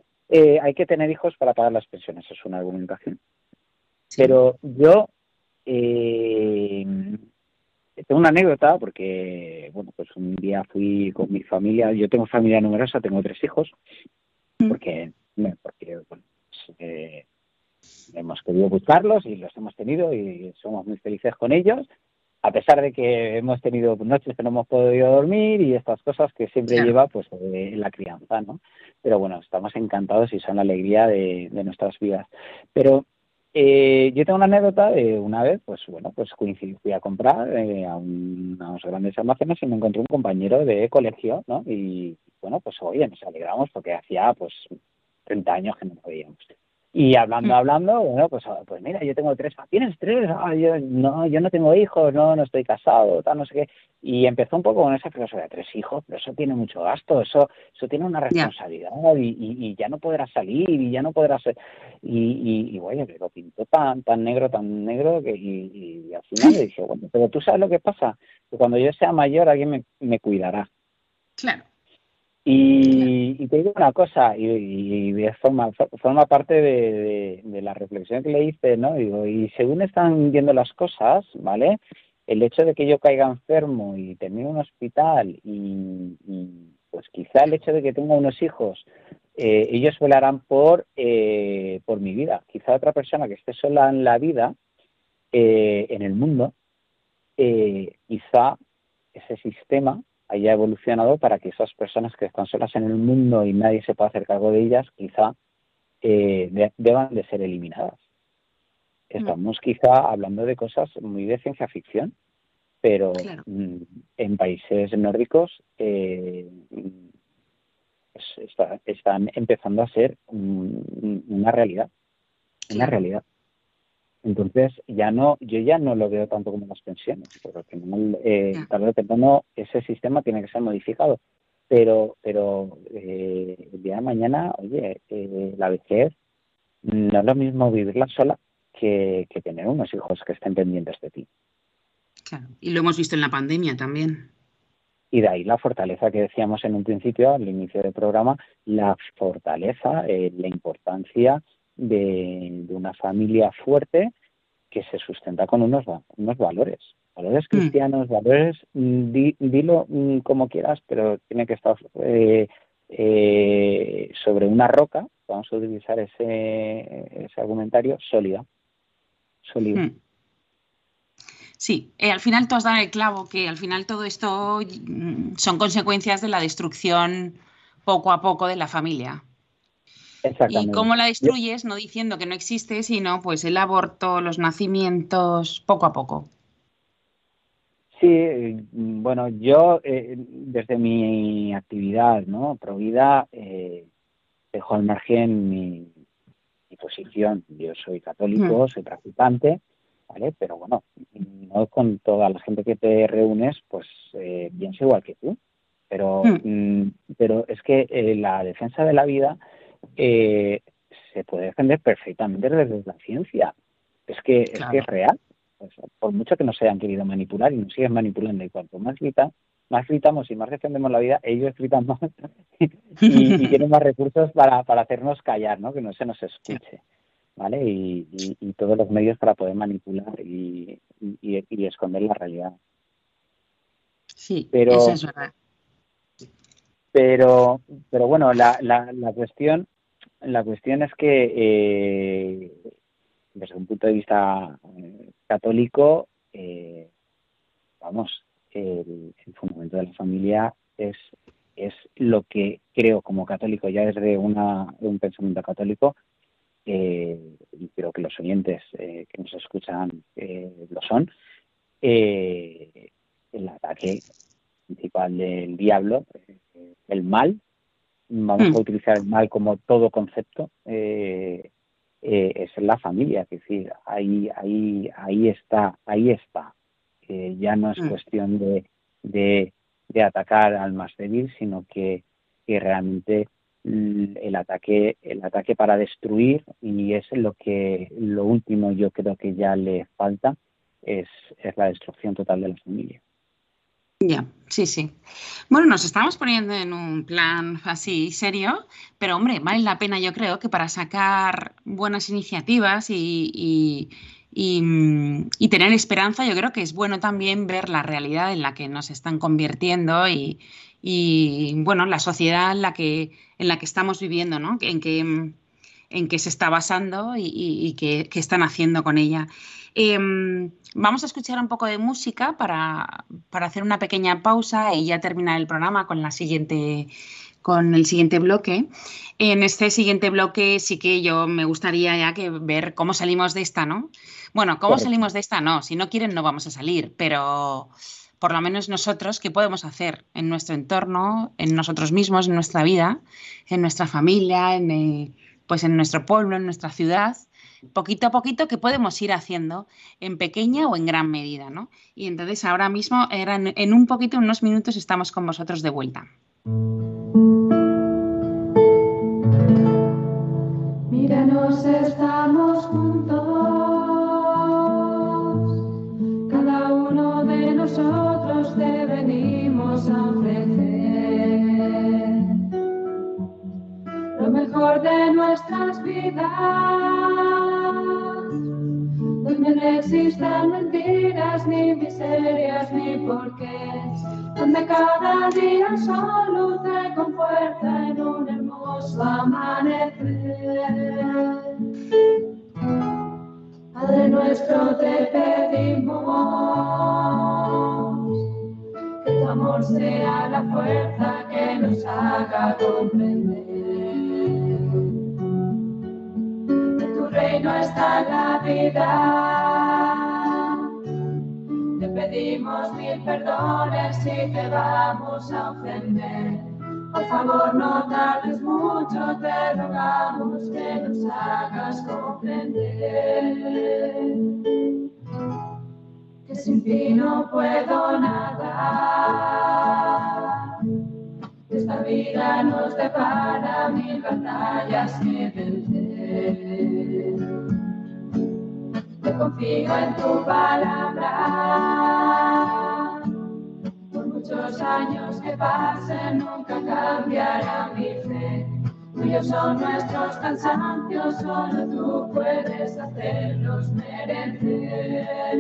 hay que tener hijos para pagar las pensiones, es una argumentación. Pero yo tengo una anécdota porque, bueno, pues un día fui con mi familia, yo tengo familia numerosa, tengo tres hijos, mm. porque, porque bueno, pues, eh, hemos querido buscarlos y los hemos tenido y somos muy felices con ellos, a pesar de que hemos tenido noches que no hemos podido dormir y estas cosas que siempre lleva pues eh, la crianza, ¿no? Pero bueno, estamos encantados y son la alegría de, de nuestras vidas. Pero eh, yo tengo una anécdota de una vez, pues bueno, pues coincidí, fui a comprar eh, a, unos grandes almacenes y me encontré un compañero de colegio, ¿no? Y bueno, pues oye, nos alegramos porque hacía pues 30 años que no nos veíamos. Y hablando, mm. hablando, bueno, pues, ah, pues mira, yo tengo tres. ¿Tienes tres? Ah, yo, no, yo no tengo hijos, no, no estoy casado, tal, no sé qué. Y empezó un poco con esa filosofía, tres hijos, pero eso tiene mucho gasto, eso eso tiene una responsabilidad y, y, ya no podrás salir y ya no podrás... Y, y, y bueno, lo pintó tan, tan negro, tan negro, que y, al final le dije, bueno, pero tú sabes lo que pasa, que cuando yo sea mayor alguien me, me cuidará.
Claro.
Y, te digo una cosa, y, forma, forma parte de, la reflexión que le hice, ¿no? Digo, y según están viendo las cosas, ¿vale? El hecho de que yo caiga enfermo y termine un hospital y, pues quizá el hecho de que tenga unos hijos, eh, ellos velarán por, eh, por mi vida. Quizá otra persona que esté sola en la vida, eh, en el mundo, quizá ese sistema haya evolucionado para que esas personas que están solas en el mundo y nadie se pueda hacer cargo de ellas, quizá eh, deban de ser eliminadas. Estamos quizá hablando de cosas muy de ciencia ficción, pero mm, en países nórdicos eh, pues están empezando a ser una realidad, una realidad. Entonces, ya no, yo ya no lo veo tanto como las pensiones, porque al final, eh, tarde o temprano, ese sistema tiene que ser modificado. Pero, pero eh, el día de mañana, oye, eh, la vejez no es lo mismo vivirla sola que, que tener unos hijos que estén pendientes de ti.
Claro, y lo hemos visto en la pandemia también.
Y de ahí la fortaleza que decíamos en un principio, al inicio del programa, la fortaleza, eh, la importancia de, una familia fuerte que se sustenta con unos, unos valores, valores mm. cristianos, valores, mm, dilo mm, como quieras, pero tiene que estar eh, eh, sobre una roca, vamos a utilizar ese, ese argumentario, sólida. sólida.
Sí, eh, al final tú has dado el clavo, que al final todo esto mm, son consecuencias de la destrucción poco a poco de la familia. Y cómo la destruyes, no diciendo que no existe, sino pues el aborto, los nacimientos, poco a poco.
Sí, bueno, yo eh, desde mi actividad, ¿no? Provida, eh, dejo al margen mi, posición. Yo soy católico, mm. soy practicante, ¿vale? Pero bueno, no con toda la gente que te reúnes, pues eh, pienso igual que tú. Pero, mm. Mm, pero es que eh, la defensa de la vida eh, se puede defender perfectamente desde la ciencia. Es que, es, que es real. por mucho que nos hayan querido manipular y nos siguen manipulando, y cuanto más gritan, más gritamos y más defendemos la vida, ellos gritan más y, tienen más recursos para, para hacernos callar, ¿no? que no se nos escuche. ¿Vale? Y, todos los medios para poder manipular y, esconder la realidad.
Sí, pero, eso es verdad.
Pero, pero bueno, la, la, la cuestión la cuestión es que eh, desde un punto de vista eh, católico, eh, vamos, el, fundamento de la familia es, es lo que creo como católico, ya desde una, un pensamiento católico, y creo que los oyentes que nos escuchan lo son, el ataque principal del diablo, el mal, vamos a hmm. utilizar el mal como todo concepto, eh, eh, es la familia, es decir, ahí, ahí, ahí está, ahí está. ya no es hmm. cuestión de, de, atacar al más débil, sino que, que realmente el ataque, el ataque para destruir, y es lo que lo último yo creo que ya le falta, es, es la destrucción total de la familia.
Ya, sí, sí. Bueno, nos estamos poniendo en un plan así serio, pero hombre, vale la pena yo creo que para sacar buenas iniciativas y, y, tener esperanza, yo creo que es bueno también ver la realidad en la que nos están convirtiendo y, bueno, la sociedad en la que, en la que estamos viviendo, ¿no? En que, en qué se está basando y, qué, qué, están haciendo con ella. Em, vamos a escuchar un poco de música para, hacer una pequeña pausa y ya terminar el programa con la siguiente con el siguiente bloque. En este siguiente bloque sí que yo me gustaría ya que ver cómo salimos de esta, ¿no? Bueno, cómo salimos de esta, no. Si no quieren, no vamos a salir, pero por lo menos nosotros, ¿qué podemos hacer en nuestro entorno, en nosotros mismos, en nuestra vida, en nuestra familia, en, eh, pues en nuestro pueblo, en nuestra ciudad? poquito a poquito que podemos ir haciendo en pequeña o en gran medida, ¿no? Y entonces ahora mismo, en un poquito, unos minutos, estamos con vosotros de vuelta.
Míranos, estamos juntos, cada uno de nosotros te venimos a ofrecer mejor de nuestras vidas. Donde no existan mentiras, ni miserias, ni porqués, donde cada día el sol luce con fuerza en un hermoso amanecer. Padre nuestro, te pedimos que tu amor sea la fuerza que nos haga comprender la vida. Te pedimos mil perdones si te vamos a ofender. Por favor, no tardes mucho, te rogamos que nos hagas comprender. Que sin ti no puedo nada. Esta vida nos depara mil batallas que vencer confío en tu palabra. Por muchos años que pasen, nunca cambiará mi fe. Tuyos son nuestros cansancios, solo tú puedes hacerlos merecer.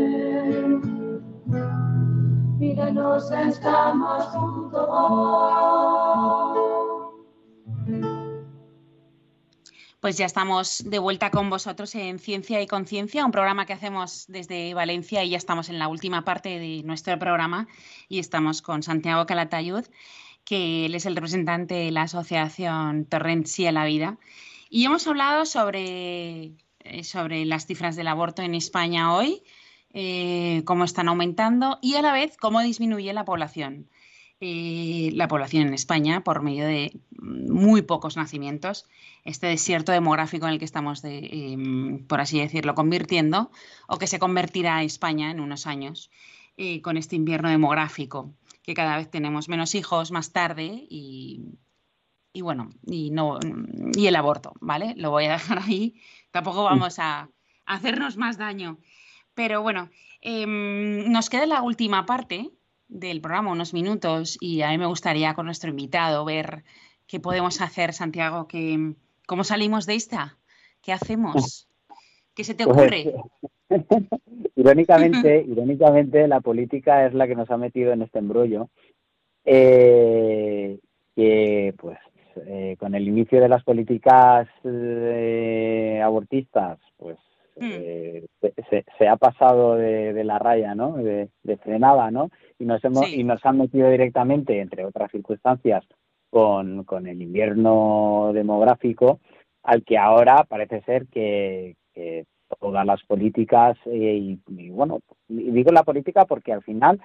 Míranos, estamos juntos.
Pues ya estamos de vuelta con vosotros en Ciencia y Conciencia, un programa que hacemos desde Valencia y ya estamos en la última parte de nuestro programa y estamos con Santiago Calatayud, que él es el representante de la asociación Torrent la Vida. Y hemos hablado sobre, eh, sobre las cifras del aborto en España hoy, eh, cómo están aumentando y a la vez cómo disminuye la población. Eh, la población en España por medio de muy pocos nacimientos, este desierto demográfico en el que estamos, em, por así decirlo, convirtiendo, o que se convertirá España en unos años eh, con este invierno demográfico, que cada vez tenemos menos hijos más tarde y, bueno, y, no, y el aborto, ¿vale? Lo voy a dejar ahí, tampoco vamos a, hacernos más daño. Pero bueno, em, nos queda la última parte, del programa, unos minutos, y a mí me gustaría con nuestro invitado ver qué podemos hacer, Santiago, que, cómo salimos de esta, qué hacemos, qué se te pues, ocurre.
irónicamente, irónicamente, la política es la que nos ha metido en este embrollo, eh, que pues eh, con el inicio de las políticas eh, abortistas, pues. Eh, se, ha pasado de, la raya, ¿no? De, frenada, ¿no? Y nos, hemos, y nos han metido directamente, entre otras circunstancias, con, con el invierno demográfico, al que ahora parece ser que, todas las políticas, eh, y, bueno, digo la política porque al final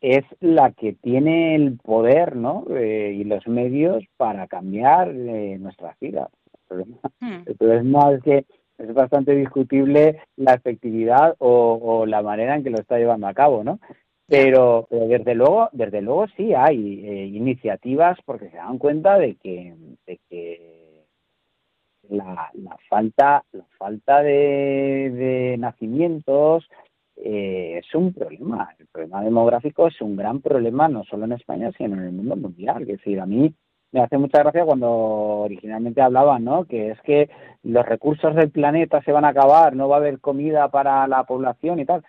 es la que tiene el poder ¿no? Eh, y los medios para cambiar nuestras vidas. El problema, mm. es que es bastante discutible la efectividad o, la manera en que lo está llevando a cabo, ¿no? Pero, desde luego, desde luego sí hay eh, iniciativas porque se dan cuenta de que, de que la, falta, la falta de, nacimientos eh, es un problema. El problema demográfico es un gran problema no solo en España, sino en el mundo mundial. Es decir, a mí me hace mucha gracia cuando originalmente hablaban, ¿no? Que es que los recursos del planeta se van a acabar, no va a haber comida para la población y tal.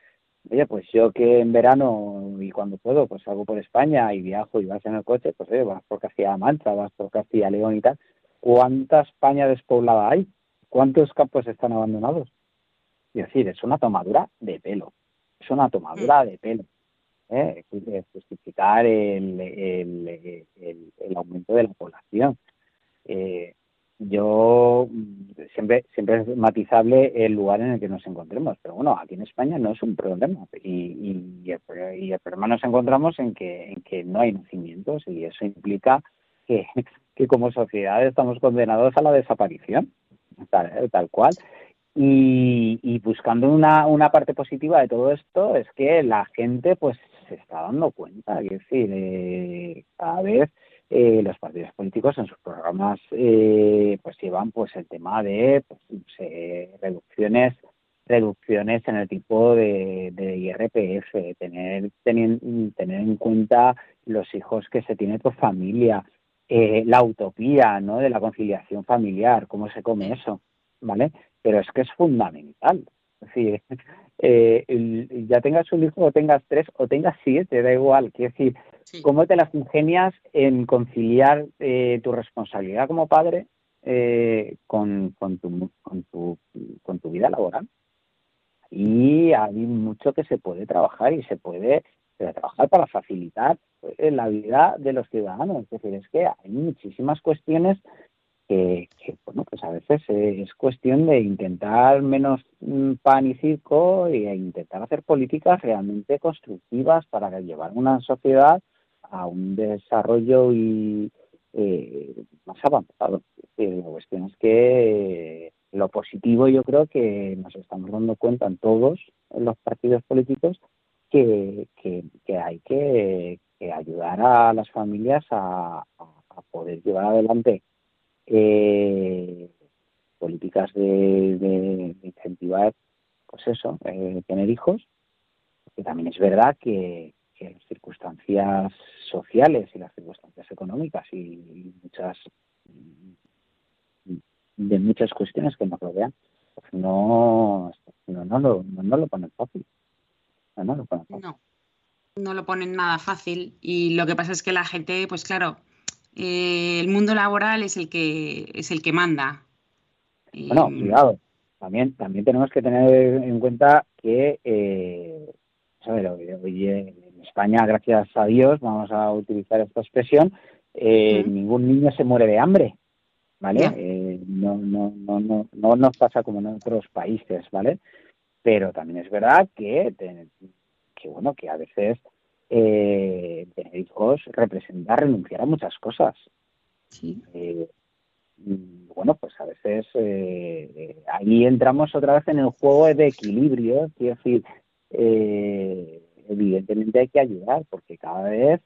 Oye, pues yo que en verano y cuando puedo, pues salgo por España y viajo y vas en el coche, pues oye, vas por Castilla-La Mancha, vas por Castilla-León y tal. ¿Cuánta España despoblada hay? ¿Cuántos campos están abandonados? Es decir, es una tomadura de pelo. Es una tomadura de pelo. ¿Eh? justificar el, el, el, aumento de la población. Eh, yo siempre siempre es matizable el lugar en el que nos encontremos, pero bueno, aquí en España no es un problema y, y, el, problema nos encontramos en que, en que no hay nacimientos y eso implica que, que como sociedad estamos condenados a la desaparición, tal, tal cual. Y, y, buscando una, una parte positiva de todo esto es que la gente pues se está dando cuenta, es decir, eh, cada vez eh, los partidos políticos en sus programas eh, pues llevan pues el tema de pues, reducciones reducciones en el tipo de, de IRPF, tener, tener, tener en cuenta los hijos que se tiene por familia, la utopía ¿no? de la conciliación familiar, cómo se come eso, ¿vale? Pero es que es fundamental. Es decir, eh, ya tengas un hijo o tengas tres o tengas siete, da igual. Quiero decir, ¿cómo te las ingenias en conciliar eh, tu responsabilidad como padre eh, con, con, tu, con, tu, con tu vida laboral? Y hay mucho que se puede trabajar y se puede trabajar para facilitar eh, la vida de los ciudadanos. Es decir, es que hay muchísimas cuestiones que, bueno, pues a veces es cuestión de intentar menos mm, pan y circo e intentar hacer políticas realmente constructivas para llevar una sociedad a un desarrollo y eh, más avanzado. La cuestión es que lo positivo yo creo que nos estamos dando cuenta en todos los partidos políticos que, hay que, ayudar a las familias a poder llevar adelante eh, políticas de, incentivar, pues eso, eh, tener hijos, que también es verdad que, las circunstancias sociales y las circunstancias económicas y, muchas de muchas cuestiones que nos rodean, pues no, no, no, lo, no, lo ponen fácil. No, lo ponen fácil.
No, no lo ponen nada fácil y lo que pasa es que la gente, pues claro, eh, el mundo laboral es el que es el que manda.
Bueno, cuidado. También, también tenemos que tener en cuenta que, eh, hoy en España, gracias a Dios, vamos a utilizar esta expresión, eh, ningún niño se muere de hambre, ¿vale? Eh, no, no, no, no, no nos pasa como en otros países, ¿vale? Pero también es verdad que, que bueno, que a veces eh, tener hijos representa renunciar a muchas cosas.
Sí.
Eh, bueno, pues a veces eh, ahí entramos otra vez en el juego de equilibrio, quiero decir, eh, evidentemente hay que ayudar porque cada vez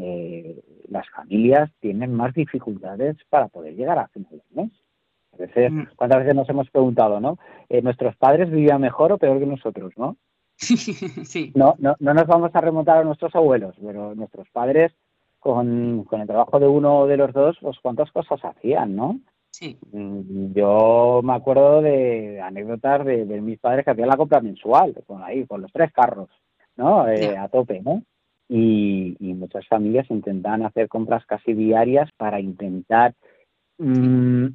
eh, las familias tienen más dificultades para poder llegar a final de mes. A veces, mm. ¿cuántas veces nos hemos preguntado, no? Eh, ¿Nuestros padres vivían mejor o peor que nosotros, no?
sí.
No, no, no nos vamos a remontar a nuestros abuelos, pero nuestros padres, con, con el trabajo de uno de los dos, pues cuántas cosas hacían, ¿no?
Sí.
Mm, yo me acuerdo de anécdotas de, mis padres que hacían la compra mensual, con ahí, con los tres carros, ¿no? Eh, a tope, ¿no? Y, muchas familias intentan hacer compras casi diarias para intentar mm,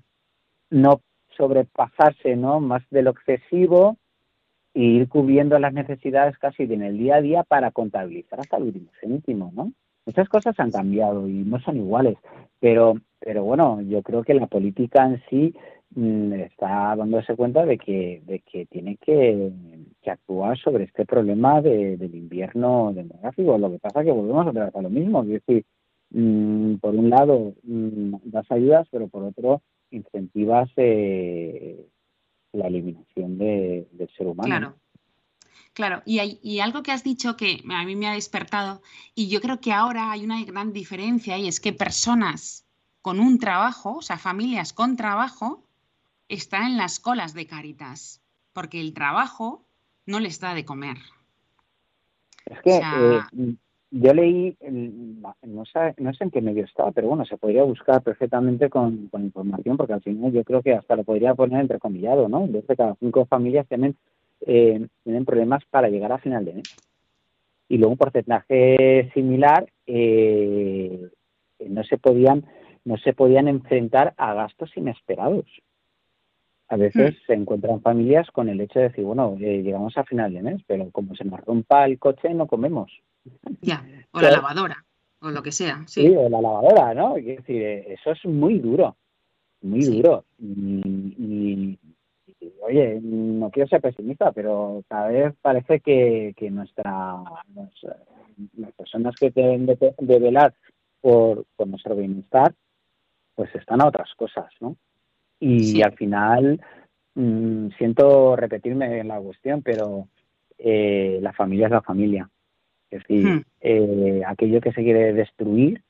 no sobrepasarse, ¿no? Más de lo excesivo e ir cubriendo las necesidades casi en el día a día para contabilizar hasta el último céntimo, ¿no? Muchas cosas han cambiado y no son iguales, pero, pero bueno, yo creo que la política en sí mm, está dándose cuenta de que, de que tiene que, actuar sobre este problema del invierno demográfico. Lo que pasa es que volvemos a tratar lo mismo, es decir, mm, por un lado mm, das ayudas, pero por otro incentivas eh, la eliminación del ser humano.
Claro. Claro, y, algo que has dicho que a mí me ha despertado, y yo creo que ahora hay una gran diferencia, y es que personas con un trabajo, o sea, familias con trabajo, están en las colas de Caritas, porque el trabajo no les da de comer.
Es que eh, yo leí, no sé, no sé en qué medio estaba, pero bueno, se podría buscar perfectamente con, con información, porque al final yo creo que hasta lo podría poner entrecomillado, ¿no? Desde cada cinco familias tienen eh, tienen problemas para llegar a final de mes. Y luego un porcentaje similar eh, no se podían no se podían enfrentar a gastos inesperados. A veces hmm. se encuentran familias con el hecho de decir, bueno, eh, llegamos a final de mes, pero como se nos rompa el coche no comemos.
Ya, o la lavadora, o lo que sea. Sí,
o la lavadora, ¿no? Es decir, eso es muy duro, muy duro. y, oye, no quiero ser pesimista, pero cada vez parece que, que nuestra, las personas que deben de, velar por, nuestro bienestar, pues están a otras cosas, ¿no? Y al final, mm, siento repetirme en la cuestión, pero eh, la familia es la familia. Es decir, hmm. eh, aquello que se quiere destruir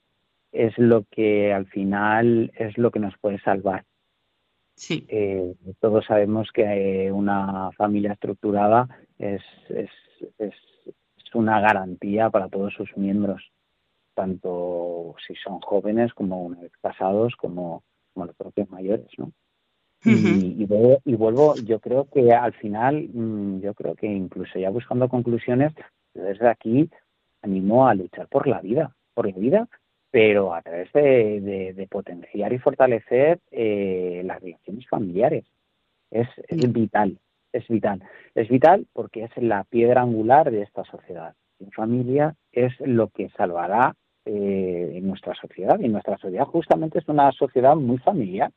es lo que al final es lo que nos puede salvar.
Sí.
Eh, todos sabemos que eh, una familia estructurada es, es, es, una garantía para todos sus miembros, tanto si son jóvenes como una vez casados, como, como los propios mayores, ¿no? Y, y, vuelvo, yo creo que al final, mm, yo creo que incluso ya buscando conclusiones, desde aquí animo a luchar por la vida, por la vida pero a través de, potenciar y fortalecer eh, las relaciones familiares. Es, vital, es vital. Es vital porque es la piedra angular de esta sociedad. La familia es lo que salvará eh, nuestra sociedad. Y nuestra sociedad justamente es una sociedad muy familiar.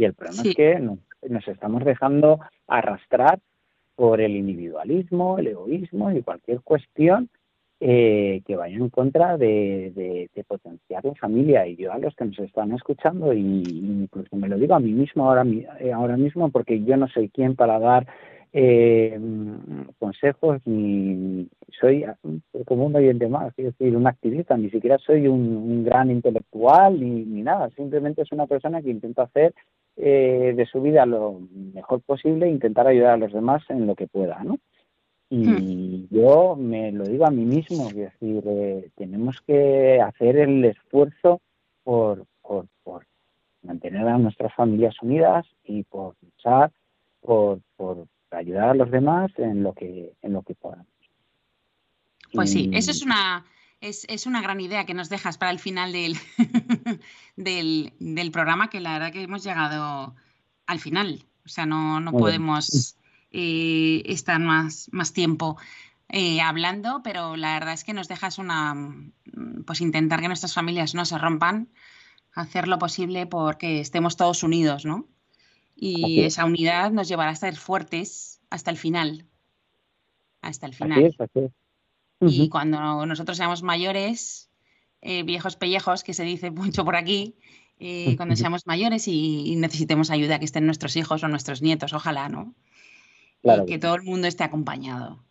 Y el problema es que nos estamos dejando arrastrar por el individualismo, el egoísmo y cualquier cuestión eh, que vayan en contra de, potenciar la familia. Y yo a los que nos están escuchando, y, incluso me lo digo a mí mismo ahora, eh, ahora mismo, porque yo no soy quien para dar eh, consejos, ni soy como un oyente más, es decir, un activista, ni siquiera soy un, gran intelectual ni, ni, nada, simplemente es una persona que intenta hacer de su vida lo mejor posible e intentar ayudar a los demás en lo que pueda, ¿no? Y hmm. yo me lo digo a mí mismo, es decir, eh, tenemos que hacer el esfuerzo por, por, mantener a nuestras familias unidas y por luchar por, por ayudar a los demás en lo que, en lo que podamos.
Pues sí, eso es una, es, es, una gran idea que nos dejas para el final del, del, del, programa, que la verdad que hemos llegado al final. O sea, no, no podemos eh, estar más, más tiempo eh, hablando, pero la verdad es que nos dejas una, mm, pues intentar que nuestras familias no se rompan, hacer lo posible porque estemos todos unidos, ¿no? Y esa unidad nos llevará a estar fuertes hasta el final. Hasta el final. Y cuando nosotros seamos mayores, eh, viejos pellejos, que se dice mucho por aquí, eh, cuando seamos mayores y, necesitemos ayuda, que estén nuestros hijos o nuestros nietos, ojalá, ¿no? y que todo el mundo esté acompañado.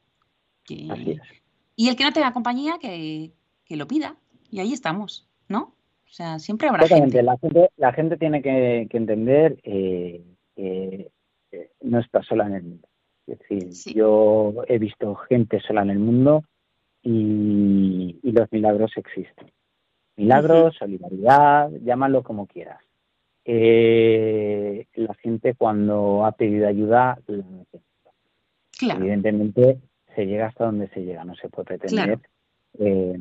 Y el que no tenga compañía, que, lo pida. Y ahí estamos, ¿no? O sea, siempre habrá gente.
La, gente. la gente tiene que, entender eh, que no está sola en el mundo. Es decir, yo he visto gente sola en el mundo y los milagros existen. Milagros, solidaridad, llámalo como quieras. Eh, la gente cuando ha pedido ayuda Evidentemente se llega hasta donde se llega, no se puede pretender eh,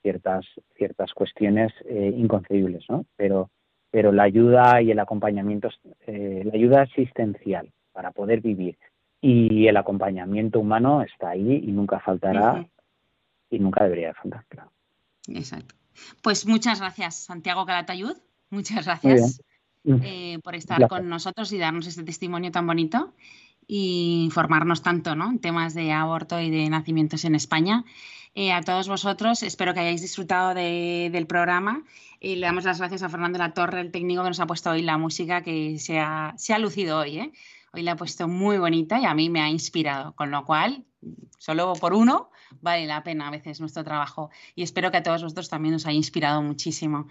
ciertas ciertas cuestiones eh, inconcebibles, ¿no? Pero pero la ayuda y el acompañamiento, la ayuda asistencial para poder vivir y el acompañamiento humano está ahí y nunca faltará y nunca debería faltar, claro.
Exacto. Pues muchas gracias, Santiago Calatayud. Muchas gracias eh, por estar con nosotros y darnos este testimonio tan bonito y informarnos tanto ¿no? en temas de aborto y de nacimientos en España. Eh, a todos vosotros, espero que hayáis disfrutado del programa. y le damos las gracias a Fernando La Torre, el técnico que nos ha puesto hoy la música que se ha, se ha lucido hoy. ¿eh? Hoy la ha puesto muy bonita y a mí me ha inspirado, con lo cual, solo por uno, vale la pena a veces nuestro trabajo y espero que a todos vosotros también os haya inspirado muchísimo.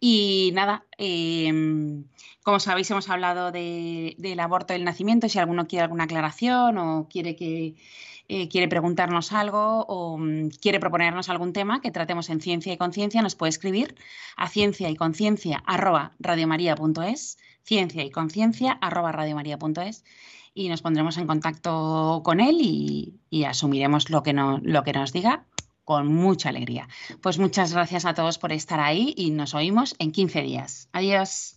Y nada, em, como sabéis hemos hablado del aborto y el nacimiento, si alguno quiere alguna aclaración o quiere que... Eh, quiere preguntarnos algo o mm, quiere proponernos algún tema que tratemos en Ciencia y Conciencia, nos puede escribir a ciencia y conciencia ciencia y conciencia arroba radiomaria.es y nos pondremos en contacto con él y, asumiremos lo que, lo que nos diga con mucha alegría. Pues muchas gracias a todos por estar ahí y nos oímos en 15 días. Adiós.